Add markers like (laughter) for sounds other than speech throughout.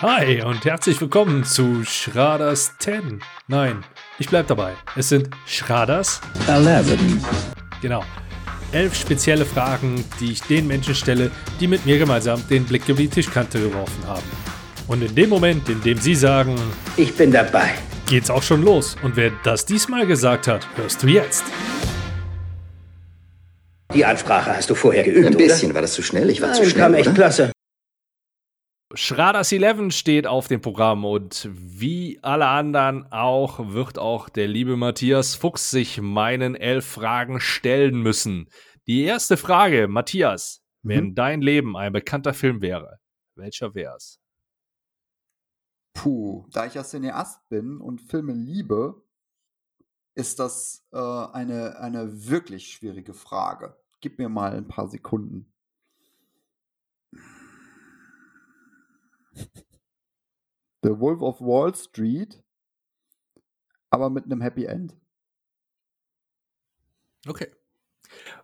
Hi und herzlich willkommen zu Schraders 10. Nein, ich bleib dabei. Es sind Schraders 11. Genau. Elf spezielle Fragen, die ich den Menschen stelle, die mit mir gemeinsam den Blick über die Tischkante geworfen haben. Und in dem Moment, in dem sie sagen, Ich bin dabei. geht's auch schon los. Und wer das diesmal gesagt hat, hörst du jetzt. Die Ansprache hast du vorher geübt, Ein oder? bisschen, war das zu schnell? Ich war zu Nein, schnell, kam echt oder? klasse. Schraders 11 steht auf dem Programm und wie alle anderen auch wird auch der liebe Matthias Fuchs sich meinen elf Fragen stellen müssen. Die erste Frage, Matthias, wenn dein Leben ein bekannter Film wäre, welcher wär's? Puh, da ich ja Cineast bin und Filme liebe, ist das äh, eine, eine wirklich schwierige Frage. Gib mir mal ein paar Sekunden. The Wolf of Wall Street, aber mit einem Happy End. Okay.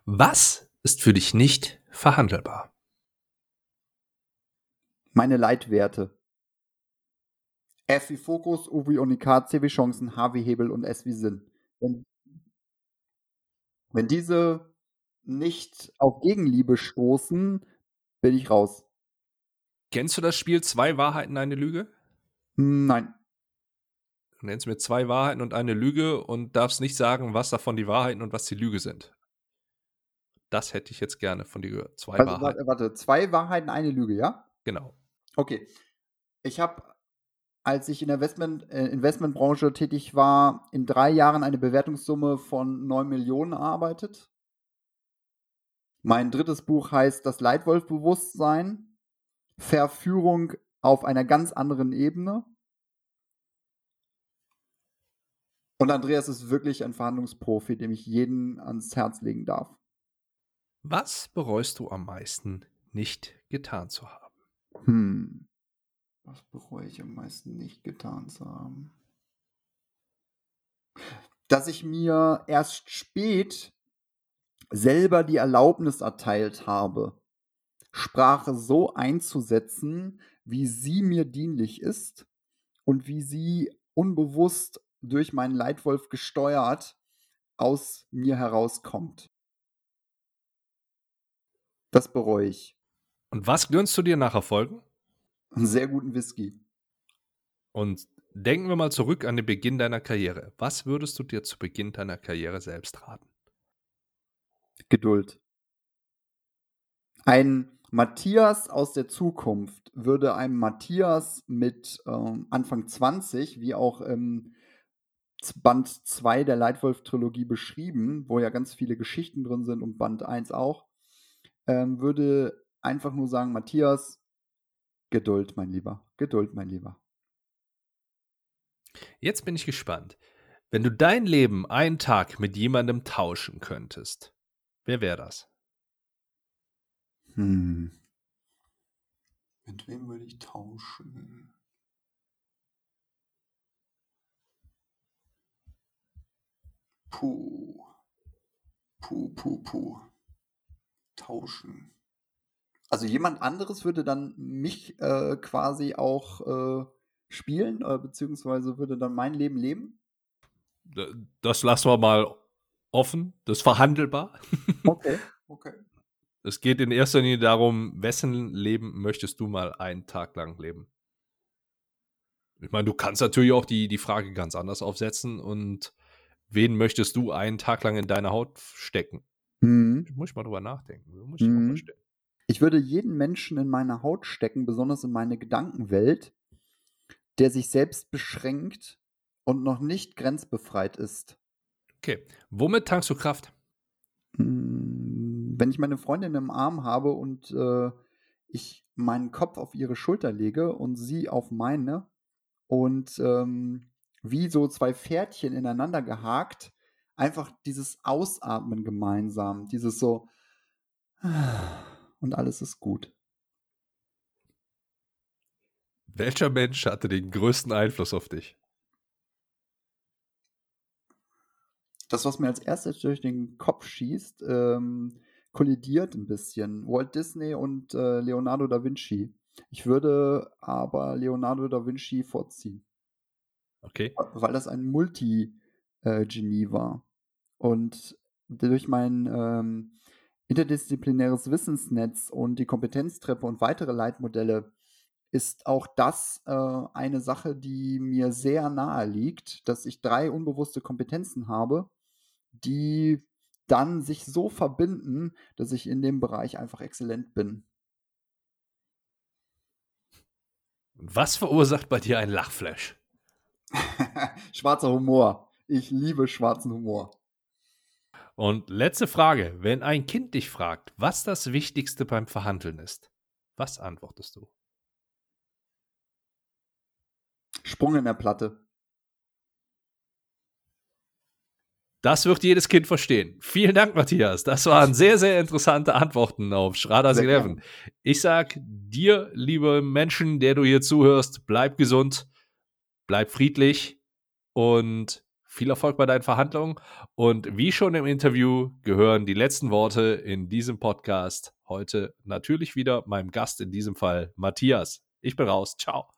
Was ist für dich nicht verhandelbar? Meine Leitwerte. F wie Fokus, U wie Unikat, C wie Chancen, H wie Hebel und S wie Sinn. Wenn, wenn diese nicht auf Gegenliebe stoßen, bin ich raus. Kennst du das Spiel Zwei Wahrheiten, eine Lüge? Nein. Du nennst mir zwei Wahrheiten und eine Lüge und darfst nicht sagen, was davon die Wahrheiten und was die Lüge sind. Das hätte ich jetzt gerne von dir gehört. Zwei Also, Wahrheiten. warte, warte, zwei Wahrheiten, eine Lüge, ja? Genau. Okay. Ich habe, als ich in der Investment, äh, Investmentbranche tätig war, in drei Jahren eine Bewertungssumme von 9 Millionen erarbeitet. Mein drittes Buch heißt Das Leitwolf-Bewusstsein. Verführung auf einer ganz anderen Ebene. Und Andreas ist wirklich ein Verhandlungsprofi, dem ich jeden ans Herz legen darf. Was bereust du am meisten nicht getan zu haben? Hm. Was bereue ich am meisten nicht getan zu haben? Dass ich mir erst spät selber die Erlaubnis erteilt habe, Sprache so einzusetzen, wie sie mir dienlich ist und wie sie unbewusst durch meinen Leitwolf gesteuert aus mir herauskommt. Das bereue ich. Und was gönnst du dir nach Erfolgen? Einen sehr guten Whisky. Und denken wir mal zurück an den Beginn deiner Karriere. Was würdest du dir zu Beginn deiner Karriere selbst raten? Geduld. Ein Matthias aus der Zukunft würde einem Matthias mit ähm, Anfang 20, wie auch im Band 2 der Leitwolf-Trilogie beschrieben, wo ja ganz viele Geschichten drin sind und Band 1 auch, ähm, würde einfach nur sagen, Matthias, Geduld, mein Lieber, Geduld, mein Lieber. Jetzt bin ich gespannt. Wenn du dein Leben einen Tag mit jemandem tauschen könntest, wer wäre das? Hm. Mit wem würde ich tauschen? Puh. Puh, puh, puh. Tauschen. Also jemand anderes würde dann mich äh, quasi auch äh, spielen, äh, beziehungsweise würde dann mein Leben leben? Das lassen wir mal offen. Das ist verhandelbar. Okay, okay. Es geht in erster Linie darum, wessen Leben möchtest du mal einen Tag lang leben? Ich meine, du kannst natürlich auch die, die Frage ganz anders aufsetzen und wen möchtest du einen Tag lang in deine Haut stecken? Hm. Muss ich mal drüber nachdenken. Muss ich Mhm. mal stellen. Ich würde jeden Menschen in meine Haut stecken, besonders in meine Gedankenwelt, der sich selbst beschränkt und noch nicht grenzbefreit ist. Okay. Womit tankst du Kraft? Mm, Wenn ich meine Freundin im Arm habe und äh, ich meinen Kopf auf ihre Schulter lege und sie auf meine und ähm, wie so zwei Pferdchen ineinander gehakt, einfach dieses Ausatmen gemeinsam, dieses so und alles ist gut. Welcher Mensch hatte den größten Einfluss auf dich? Das, was mir als erstes durch den Kopf schießt, ähm, kollidiert ein bisschen. Walt Disney und äh, Leonardo da Vinci. Ich würde aber Leonardo da Vinci vorziehen. Okay. Weil das ein Multi-Genie äh, war. Und durch mein ähm, interdisziplinäres Wissensnetz und die Kompetenztreppe und weitere Leitmodelle ist auch das äh, eine Sache, die mir sehr nahe liegt, dass ich drei unbewusste Kompetenzen habe, die dann sich so verbinden, dass ich in dem Bereich einfach exzellent bin. Was verursacht bei dir ein Lachflash? (laughs) Schwarzer Humor. Ich liebe schwarzen Humor. Und letzte Frage. Wenn ein Kind dich fragt, was das Wichtigste beim Verhandeln ist, was antwortest du? Sprung in der Platte. Das wird jedes Kind verstehen. Vielen Dank, Matthias. Das waren sehr, sehr interessante Antworten auf Schraders 11. Ich sag dir, liebe Menschen, der du hier zuhörst, bleib gesund, bleib friedlich und viel Erfolg bei deinen Verhandlungen. Und wie schon im Interview gehören die letzten Worte in diesem Podcast heute natürlich wieder meinem Gast, in diesem Fall Matthias. Ich bin raus. Ciao.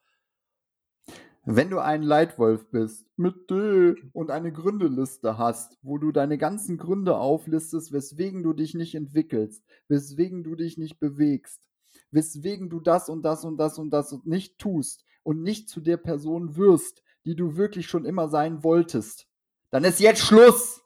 Wenn du ein Leitwolf bist mit D und eine Gründeliste hast, wo du deine ganzen Gründe auflistest, weswegen du dich nicht entwickelst, weswegen du dich nicht bewegst, weswegen du das und das und das und das nicht tust und nicht zu der Person wirst, die du wirklich schon immer sein wolltest, dann ist jetzt Schluss.